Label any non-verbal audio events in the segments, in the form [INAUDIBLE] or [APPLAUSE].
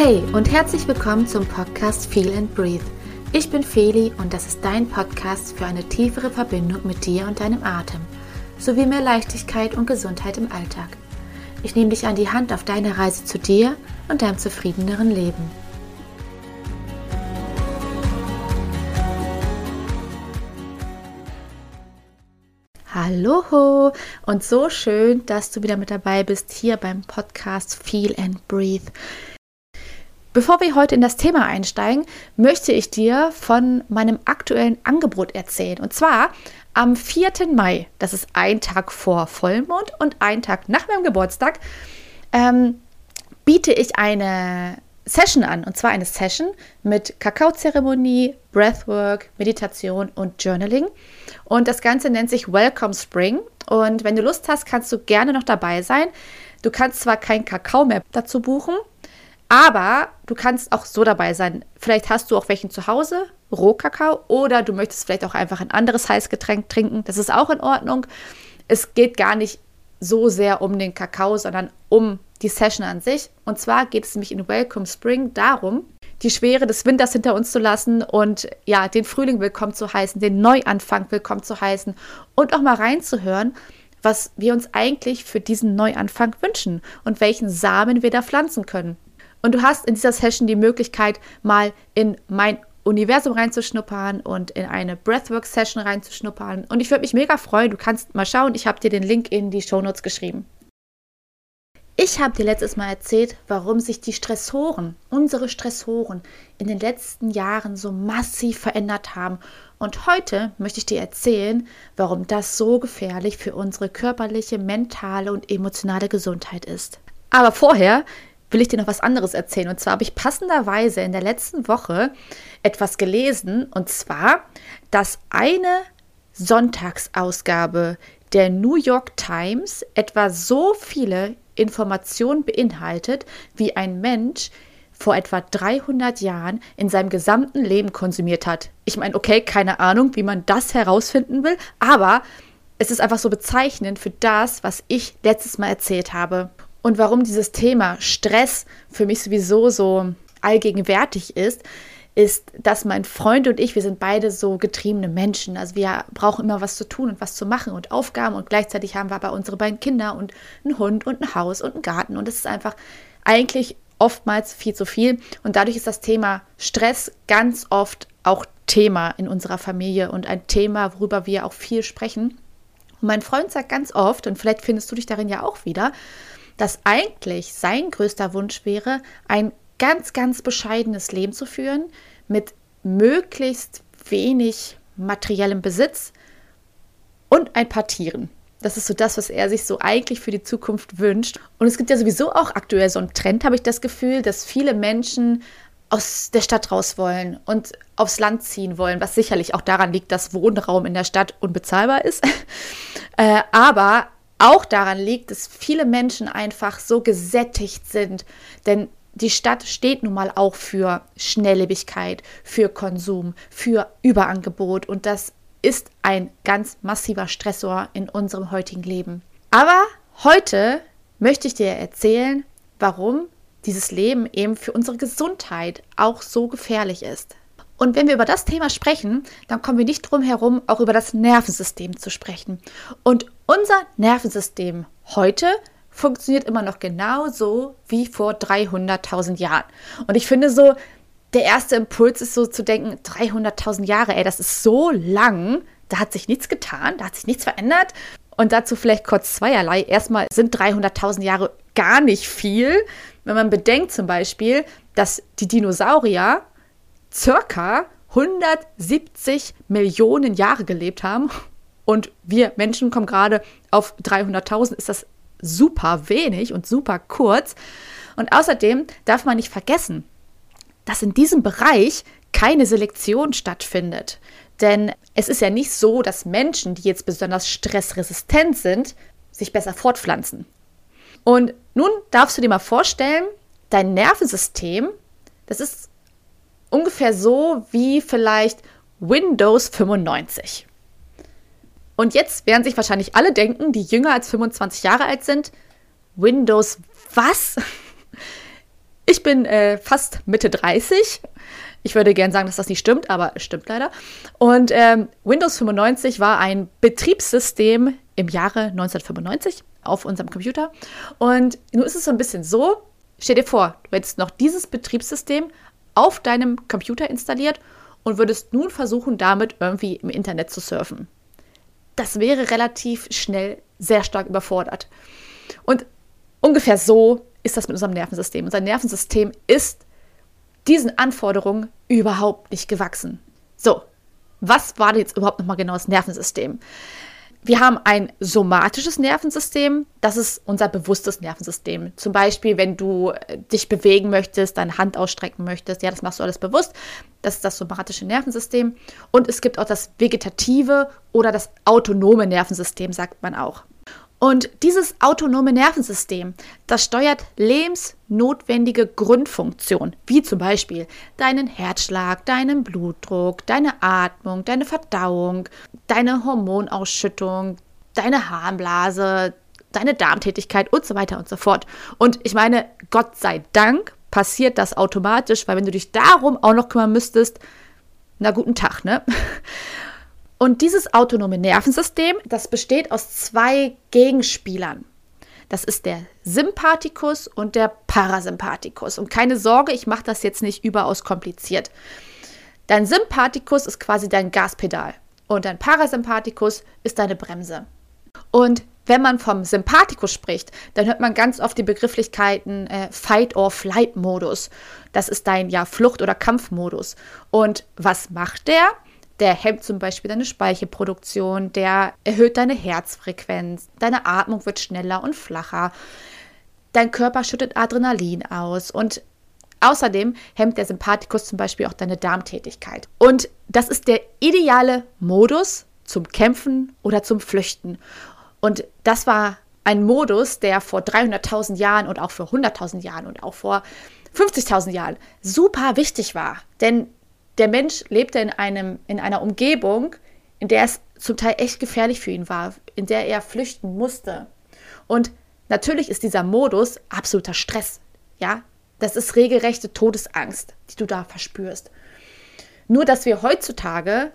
Hey und herzlich willkommen zum Podcast Feel and Breathe. Ich bin Feli und das ist dein Podcast für eine tiefere Verbindung mit dir und deinem Atem, sowie mehr Leichtigkeit und Gesundheit im Alltag. Ich nehme dich an die Hand auf deiner Reise zu dir und deinem zufriedeneren Leben. Hallo und so schön, dass du wieder mit dabei bist hier beim Podcast Feel and Breathe. Bevor wir heute in das Thema einsteigen, möchte ich dir von meinem aktuellen Angebot erzählen. Und zwar am 4. Mai, das ist ein Tag vor Vollmond und ein Tag nach meinem Geburtstag, ähm, biete ich eine Session an. Und zwar eine Session mit Kakaozeremonie, Breathwork, Meditation und Journaling. Und das Ganze nennt sich Welcome Spring. Und wenn du Lust hast, kannst du gerne noch dabei sein. Du kannst zwar kein Kakao mehr dazu buchen, aber du kannst auch so dabei sein. Vielleicht hast du auch welchen zu Hause, Rohkakao, oder du möchtest vielleicht auch einfach ein anderes Heißgetränk trinken. Das ist auch in Ordnung. Es geht gar nicht so sehr um den Kakao, sondern um die Session an sich. Und zwar geht es nämlich in Welcome Spring darum, die Schwere des Winters hinter uns zu lassen und ja, den Frühling willkommen zu heißen, den Neuanfang willkommen zu heißen und auch mal reinzuhören, was wir uns eigentlich für diesen Neuanfang wünschen und welchen Samen wir da pflanzen können. Und du hast in dieser Session die Möglichkeit, mal in mein Universum reinzuschnuppern und in eine Breathwork-Session reinzuschnuppern. Und ich würde mich mega freuen. Du kannst mal schauen. Ich habe dir den Link in die Shownotes geschrieben. Ich habe dir letztes Mal erzählt, warum sich die Stressoren, unsere Stressoren, in den letzten Jahren so massiv verändert haben. Und heute möchte ich dir erzählen, warum das so gefährlich für unsere körperliche, mentale und emotionale Gesundheit ist. Aber vorher will ich dir noch was anderes erzählen. Und zwar habe ich passenderweise in der letzten Woche etwas gelesen. Und zwar, dass eine Sonntagsausgabe der New York Times etwa so viele Informationen beinhaltet, wie ein Mensch vor etwa 300 Jahren in seinem gesamten Leben konsumiert hat. Ich meine, okay, keine Ahnung, wie man das herausfinden will, aber es ist einfach so bezeichnend für das, was ich letztes Mal erzählt habe und warum dieses Thema Stress für mich sowieso so allgegenwärtig ist, ist, dass mein Freund und ich, wir sind beide so getriebene Menschen. Also wir brauchen immer was zu tun und was zu machen und Aufgaben und gleichzeitig haben wir aber unsere beiden Kinder und einen Hund und ein Haus und einen Garten und es ist einfach eigentlich oftmals viel zu viel und dadurch ist das Thema Stress ganz oft auch Thema in unserer Familie und ein Thema, worüber wir auch viel sprechen. Und mein Freund sagt ganz oft, und vielleicht findest du dich darin ja auch wieder, dass eigentlich sein größter Wunsch wäre, ein ganz, ganz bescheidenes Leben zu führen mit möglichst wenig materiellem Besitz und ein paar Tieren. Das ist so das, was er sich so eigentlich für die Zukunft wünscht. Und es gibt ja sowieso auch aktuell so einen Trend, habe ich das Gefühl, dass viele Menschen aus der Stadt raus wollen und aufs Land ziehen wollen, was sicherlich auch daran liegt, dass Wohnraum in der Stadt unbezahlbar ist. [LAUGHS] äh, aber auch daran liegt, dass viele Menschen einfach so gesättigt sind. Denn die Stadt steht nun mal auch für Schnelllebigkeit, für Konsum, für Überangebot und das ist ein ganz massiver Stressor in unserem heutigen Leben. Aber heute möchte ich dir erzählen, warum dieses Leben eben für unsere Gesundheit auch so gefährlich ist. Und wenn wir über das Thema sprechen, dann kommen wir nicht drum herum, auch über das Nervensystem zu sprechen. Und unser Nervensystem heute funktioniert immer noch genauso wie vor 300.000 Jahren. Und ich finde so, der erste Impuls ist so zu denken, 300.000 Jahre, ey, das ist so lang, da hat sich nichts getan, da hat sich nichts verändert. Und dazu vielleicht kurz zweierlei. Erstmal sind 300.000 Jahre gar nicht viel, wenn man bedenkt zum Beispiel, dass die Dinosaurier circa 170 Millionen Jahre gelebt haben und wir Menschen kommen gerade auf 300.000, ist das super wenig und super kurz. Und außerdem darf man nicht vergessen, dass in diesem Bereich keine Selektion stattfindet. Denn es ist ja nicht so, dass Menschen, die jetzt besonders stressresistent sind, sich besser fortpflanzen. Und nun darfst du dir mal vorstellen, dein Nervensystem, das ist ungefähr so wie vielleicht Windows 95. Und jetzt werden sich wahrscheinlich alle denken, die jünger als 25 Jahre alt sind, Windows was? [LAUGHS] Ich bin äh, fast Mitte 30. Ich würde gern sagen, dass das nicht stimmt, aber es stimmt leider. Und ähm, Windows 95 war ein Betriebssystem im Jahre 1995 auf unserem Computer. Und nun ist es so ein bisschen so, stell dir vor, du hättest noch dieses Betriebssystem auf deinem Computer installiert und würdest nun versuchen, damit irgendwie im Internet zu surfen. Das wäre relativ schnell sehr stark überfordert. Und ungefähr so ist das mit unserem Nervensystem. Unser Nervensystem ist diesen Anforderungen überhaupt nicht gewachsen. So, was war denn jetzt überhaupt nochmal genau das Nervensystem? Wir haben ein somatisches Nervensystem, das ist unser bewusstes Nervensystem. Zum Beispiel, wenn du äh, dich bewegen möchtest, deine Hand ausstrecken möchtest, ja, das machst du alles bewusst. Das ist das somatische Nervensystem. Und es gibt auch das vegetative oder das autonome Nervensystem, sagt man auch. Und dieses autonome Nervensystem, das steuert lebensnotwendige Grundfunktionen, wie zum Beispiel deinen Herzschlag, deinen Blutdruck, deine Atmung, deine Verdauung, deine Hormonausschüttung, deine Harnblase, deine Darmtätigkeit und so weiter und so fort. Und ich meine, Gott sei Dank passiert das automatisch, weil wenn du dich darum auch noch kümmern müsstest, na guten Tag, ne? Und dieses autonome Nervensystem, das besteht aus zwei Gegenspielern. Das ist der Sympathikus und der Parasympathikus. Und keine Sorge, ich mache das jetzt nicht überaus kompliziert. Dein Sympathikus ist quasi dein Gaspedal und dein Parasympathikus ist deine Bremse. Und wenn man vom Sympathikus spricht, dann hört man ganz oft die Begrifflichkeiten äh, Fight-or-Flight-Modus. Das ist dein ja, Flucht- oder Kampfmodus. Und was macht der? Der hemmt zum Beispiel deine Speichelproduktion, der erhöht deine Herzfrequenz, deine Atmung wird schneller und flacher, dein Körper schüttet Adrenalin aus und außerdem hemmt der Sympathikus zum Beispiel auch deine Darmtätigkeit. Und das ist der ideale Modus zum Kämpfen oder zum Flüchten. Und das war ein Modus, der vor 300.000 Jahren und auch vor 100.000 Jahren und auch vor 50.000 Jahren super wichtig war. Denn der Mensch lebte in, einem, in einer Umgebung, in der es zum Teil echt gefährlich für ihn war, in der er flüchten musste. Und natürlich ist dieser Modus absoluter Stress. Ja, das ist regelrechte Todesangst, die du da verspürst. Nur, dass wir heutzutage,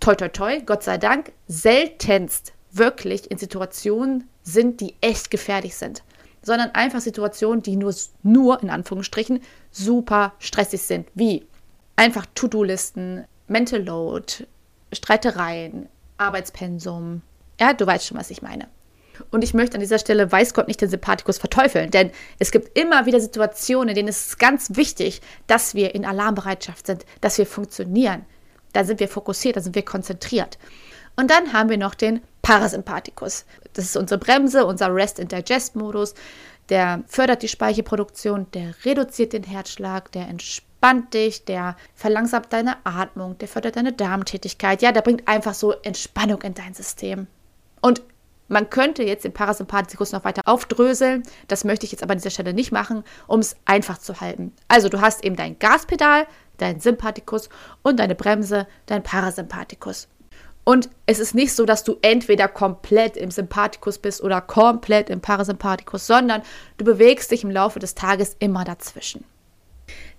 toi, toi, toi, Gott sei Dank, seltenst wirklich in Situationen sind, die echt gefährlich sind, sondern einfach Situationen, die nur, nur in Anführungsstrichen super stressig sind, wie einfach To-Do-Listen, Mental Load, Streitereien, Arbeitspensum. Ja, du weißt schon, was ich meine. Und ich möchte an dieser Stelle, weiß Gott, nicht den Sympathikus verteufeln, denn es gibt immer wieder Situationen, in denen es ganz wichtig, dass wir in Alarmbereitschaft sind, dass wir funktionieren. Da sind wir fokussiert, da sind wir konzentriert. Und dann haben wir noch den Parasympathikus. Das ist unsere Bremse, unser Rest-and-Digest-Modus. Der fördert die Speichelproduktion, der reduziert den Herzschlag, der entspannt dich, der verlangsamt deine Atmung, der fördert deine Darmtätigkeit. Ja, der bringt einfach so Entspannung in dein System. Und man könnte jetzt den Parasympathikus noch weiter aufdröseln. Das möchte ich jetzt aber an dieser Stelle nicht machen, um es einfach zu halten. Also du hast eben dein Gaspedal, dein Sympathikus und deine Bremse, dein Parasympathikus. Und es ist nicht so, dass du entweder komplett im Sympathikus bist oder komplett im Parasympathikus, sondern du bewegst dich im Laufe des Tages immer dazwischen.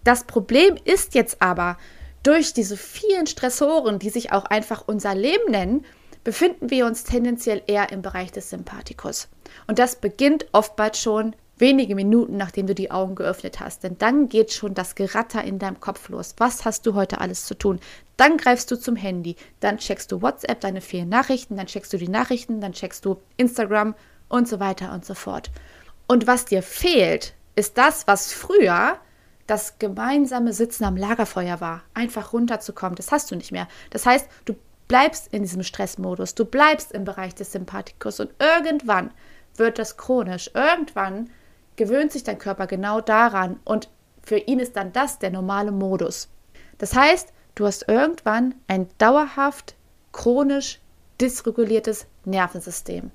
Das Problem ist jetzt aber, durch diese vielen Stressoren, die sich auch einfach unser Leben nennen, befinden wir uns tendenziell eher im Bereich des Sympathikus. Und das beginnt oftmals schon wenige Minuten, nachdem du die Augen geöffnet hast. Denn dann geht schon das Geratter in deinem Kopf los. Was hast du heute alles zu tun? Dann greifst du zum Handy, dann checkst du WhatsApp, deine vielen Nachrichten, dann checkst du die Nachrichten, dann checkst du Instagram und so weiter und so fort. Und was dir fehlt, ist das, was früher das gemeinsame Sitzen am Lagerfeuer war, einfach runterzukommen. Das hast du nicht mehr. Das heißt, du bleibst in diesem Stressmodus, du bleibst im Bereich des Sympathikus und irgendwann wird das chronisch. Irgendwann gewöhnt sich dein Körper genau daran und für ihn ist dann das der normale Modus. Das heißt, du hast irgendwann ein dauerhaft chronisch dysreguliertes Nervensystem.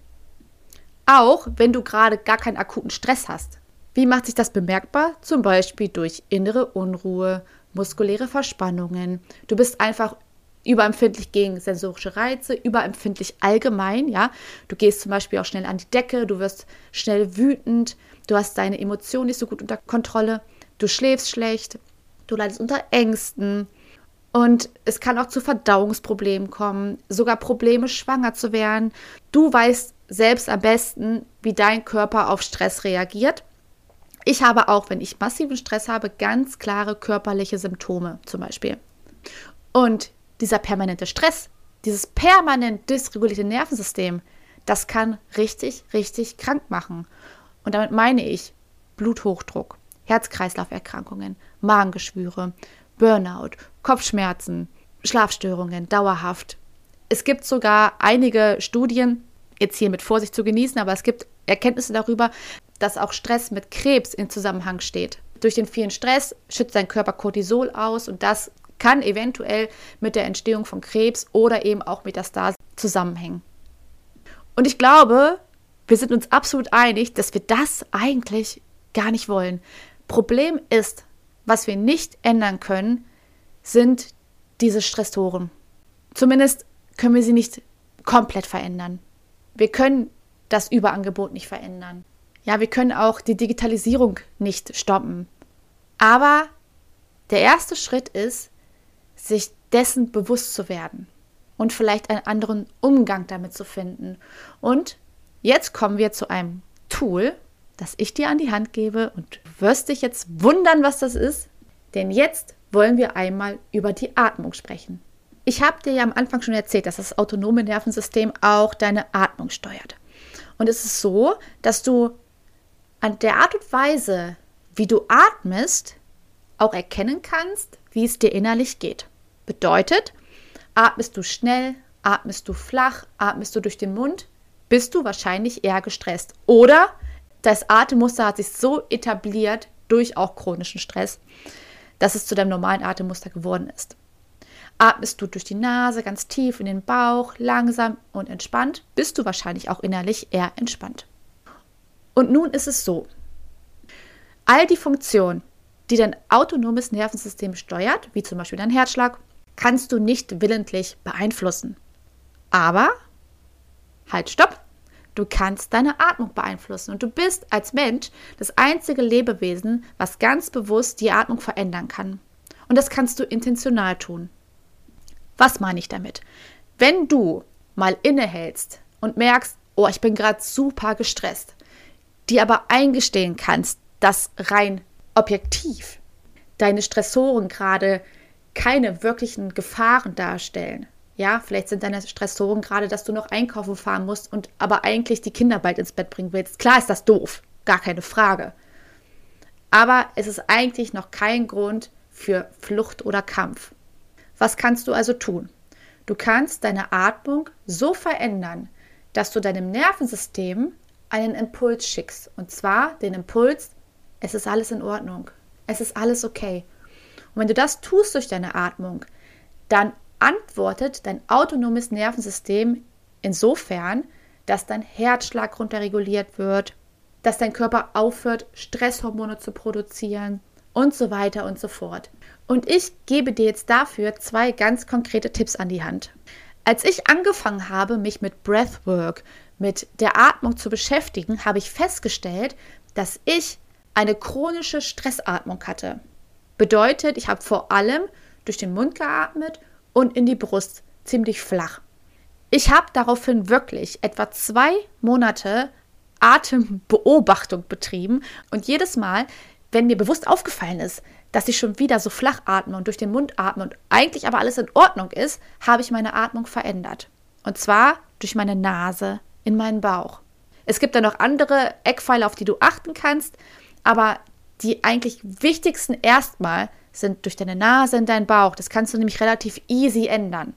Auch wenn du gerade gar keinen akuten Stress hast. Wie macht sich das bemerkbar? Zum Beispiel durch innere Unruhe, muskuläre Verspannungen. Du bist einfach überempfindlich gegen sensorische Reize, überempfindlich allgemein, ja. Du gehst zum Beispiel auch schnell an die Decke, du wirst schnell wütend, du hast deine Emotionen nicht so gut unter Kontrolle, du schläfst schlecht, du leidest unter Ängsten und es kann auch zu Verdauungsproblemen kommen, sogar Probleme schwanger zu werden. Du weißt selbst am besten, wie dein Körper auf Stress reagiert. Ich habe auch, wenn ich massiven Stress habe, ganz klare körperliche Symptome zum Beispiel. Und dieser permanente Stress, dieses permanent dysregulierte Nervensystem, das kann richtig, richtig krank machen. Und damit meine ich Bluthochdruck, Herz-Kreislauf-Erkrankungen, Magengeschwüre, Burnout, Kopfschmerzen, Schlafstörungen, dauerhaft. Es gibt sogar einige Studien, jetzt hier mit Vorsicht zu genießen, aber es gibt Erkenntnisse darüber, dass auch Stress mit Krebs in Zusammenhang steht. Durch den vielen Stress schützt dein Körper Cortisol aus und das kann eventuell mit der Entstehung von Krebs oder eben auch Metastasen zusammenhängen. Und ich glaube, wir sind uns absolut einig, dass wir das eigentlich gar nicht wollen. Problem ist, was wir nicht ändern können, sind diese Stressoren. Zumindest können wir sie nicht komplett verändern. Wir können das Überangebot nicht verändern. Ja, wir können auch die Digitalisierung nicht stoppen. Aber der erste Schritt ist, sich dessen bewusst zu werden und vielleicht einen anderen Umgang damit zu finden. Und jetzt kommen wir zu einem Tool, das ich dir an die Hand gebe und du wirst dich jetzt wundern, was das ist, denn jetzt wollen wir einmal über die Atmung sprechen. Ich habe dir ja am Anfang schon erzählt, dass das autonome Nervensystem auch deine Atmung steuert. Und es ist so, dass du an der Art und Weise, wie du atmest, auch erkennen kannst, wie es dir innerlich geht. Bedeutet, atmest du schnell, atmest du flach, atmest du durch den Mund, bist du wahrscheinlich eher gestresst. Oder das Atemmuster hat sich so etabliert durch auch chronischen Stress, dass es zu deinem normalen Atemmuster geworden ist. Atmest du durch die Nase ganz tief in den Bauch, langsam und entspannt, bist du wahrscheinlich auch innerlich eher entspannt. Und nun ist es so, all die Funktionen, die dein autonomes Nervensystem steuert, wie zum Beispiel dein Herzschlag, kannst du nicht willentlich beeinflussen. Aber, halt, stopp, du kannst deine Atmung beeinflussen und du bist als Mensch das einzige Lebewesen, was ganz bewusst die Atmung verändern kann. Und das kannst du intentional tun. Was meine ich damit? Wenn du mal innehältst und merkst, oh, ich bin gerade super gestresst, dir aber eingestehen kannst, dass rein objektiv deine Stressoren gerade keine wirklichen Gefahren darstellen. Ja, vielleicht sind deine Stressoren gerade, dass du noch einkaufen fahren musst und aber eigentlich die Kinder bald ins Bett bringen willst. Klar ist das doof, gar keine Frage. Aber es ist eigentlich noch kein Grund für Flucht oder Kampf. Was kannst du also tun? Du kannst deine Atmung so verändern, dass du deinem Nervensystem einen Impuls schickst. Und zwar den Impuls, es ist alles in Ordnung. Es ist alles okay. Und wenn du das tust durch deine Atmung, dann antwortet dein autonomes Nervensystem insofern, dass dein Herzschlag runterreguliert wird, dass dein Körper aufhört, Stresshormone zu produzieren und so weiter und so fort. Und ich gebe dir jetzt dafür zwei ganz konkrete Tipps an die Hand. Als ich angefangen habe, mich mit Breathwork, mit der Atmung zu beschäftigen, habe ich festgestellt, dass ich eine chronische Stressatmung hatte. Bedeutet, ich habe vor allem durch den Mund geatmet und in die Brust ziemlich flach. Ich habe daraufhin wirklich etwa zwei Monate Atembeobachtung betrieben und jedes Mal, wenn mir bewusst aufgefallen ist, dass ich schon wieder so flach atme und durch den Mund atme und eigentlich aber alles in Ordnung ist, habe ich meine Atmung verändert. Und zwar durch meine Nase in meinen Bauch. Es gibt da noch andere Eckpfeiler, auf die du achten kannst, aber die eigentlich wichtigsten erstmal sind durch deine Nase in deinen Bauch. Das kannst du nämlich relativ easy ändern.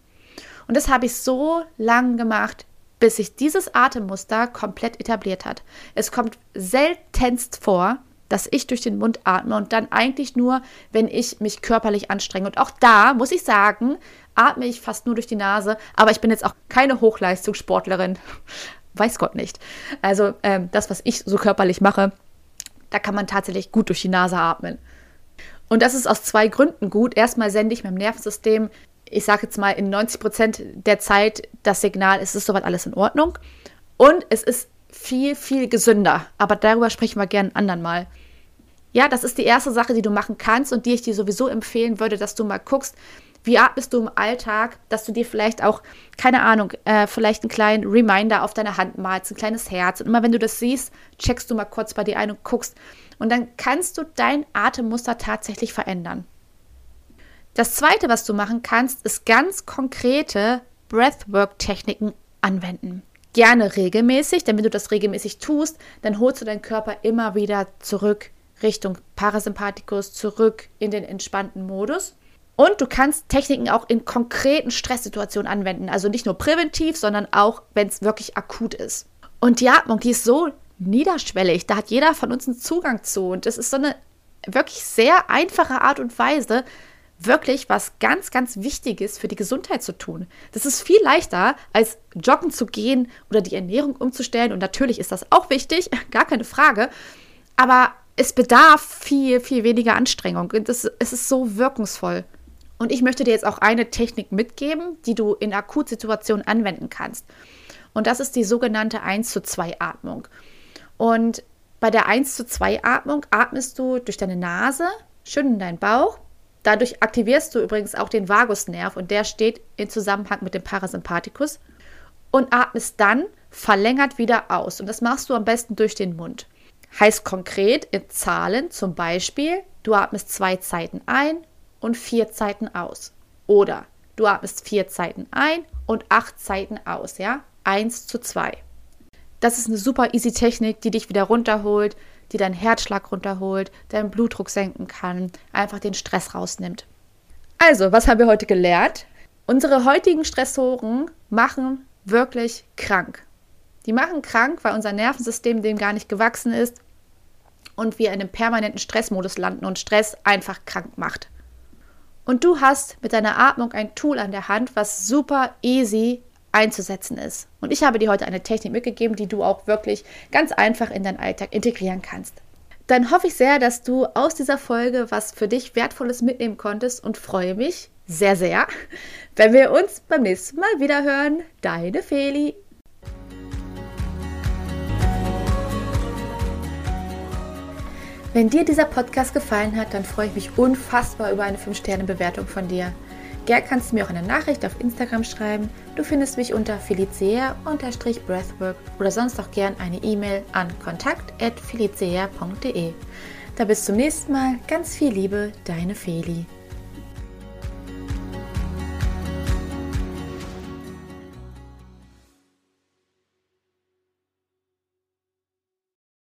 Und das habe ich so lang gemacht, bis sich dieses Atemmuster komplett etabliert hat. Es kommt seltenst vor, dass ich durch den Mund atme und dann eigentlich nur, wenn ich mich körperlich anstrenge. Und auch da muss ich sagen, atme ich fast nur durch die Nase, aber ich bin jetzt auch keine Hochleistungssportlerin. [LAUGHS] Weiß Gott nicht. Also ähm, das, was ich so körperlich mache, da kann man tatsächlich gut durch die Nase atmen. Und das ist aus zwei Gründen gut. Erstmal sende ich meinem Nervensystem, ich sage jetzt mal in 90 Prozent der Zeit das Signal, es ist soweit alles in Ordnung. Und es ist viel, viel gesünder. Aber darüber sprechen wir gerne ein andern Mal. Ja, das ist die erste Sache, die du machen kannst und die ich dir sowieso empfehlen würde, dass du mal guckst, wie atmest du im Alltag, dass du dir vielleicht auch, keine Ahnung, äh, vielleicht einen kleinen Reminder auf deine Hand malst, ein kleines Herz. Und immer wenn du das siehst, checkst du mal kurz bei dir ein und guckst. Und dann kannst du dein Atemmuster tatsächlich verändern. Das zweite, was du machen kannst, ist ganz konkrete Breathwork-Techniken anwenden. Gerne regelmäßig, denn wenn du das regelmäßig tust, dann holst du deinen Körper immer wieder zurück Richtung Parasympathikus, zurück in den entspannten Modus. Und du kannst Techniken auch in konkreten Stresssituationen anwenden. Also nicht nur präventiv, sondern auch, wenn es wirklich akut ist. Und die Atmung, die ist so niederschwellig. Da hat jeder von uns einen Zugang zu. Und das ist so eine wirklich sehr einfache Art und Weise, wirklich was ganz, ganz Wichtiges für die Gesundheit zu tun. Das ist viel leichter, als joggen zu gehen oder die Ernährung umzustellen. Und natürlich ist das auch wichtig, [LAUGHS] gar keine Frage. Aber es bedarf viel, viel weniger Anstrengung. Und es, es ist so wirkungsvoll. Und ich möchte dir jetzt auch eine Technik mitgeben, die du in Akutsituationen anwenden kannst. Und das ist die sogenannte 1 zu 2 Atmung. Und bei der 1 zu 2 Atmung atmest du durch deine Nase schön in deinen Bauch. Dadurch aktivierst du übrigens auch den Vagusnerv und der steht in Zusammenhang mit dem Parasympathikus. Und atmest dann verlängert wieder aus. Und das machst du am besten durch den Mund. Heißt konkret in Zahlen zum Beispiel, du atmest zwei Zeiten ein und vier Zeiten aus. Oder du atmest vier Zeiten ein und acht Zeiten aus, ja? Eins zu zwei. Das ist eine super easy Technik, die dich wieder runterholt, die deinen Herzschlag runterholt, deinen Blutdruck senken kann, einfach den Stress rausnimmt. Also, was haben wir heute gelernt? Unsere heutigen Stressoren machen wirklich krank. Die machen krank, weil unser Nervensystem dem gar nicht gewachsen ist und wir in einem permanenten Stressmodus landen und Stress einfach krank macht. Und du hast mit deiner Atmung ein Tool an der Hand, was super easy einzusetzen ist. Und ich habe dir heute eine Technik mitgegeben, die du auch wirklich ganz einfach in deinen Alltag integrieren kannst. Dann hoffe ich sehr, dass du aus dieser Folge was für dich Wertvolles mitnehmen konntest und freue mich sehr, sehr, wenn wir uns beim nächsten Mal wieder hören. Deine Feli. Wenn dir dieser Podcast gefallen hat, dann freue ich mich unfassbar über eine 5-Sterne-Bewertung von dir. Gern kannst du mir auch eine Nachricht auf Instagram schreiben. Du findest mich unter felicea-breathwork oder sonst auch gern eine E-Mail an kontakt.felicea.de. Da bis zum nächsten Mal. Ganz viel Liebe, deine Feli.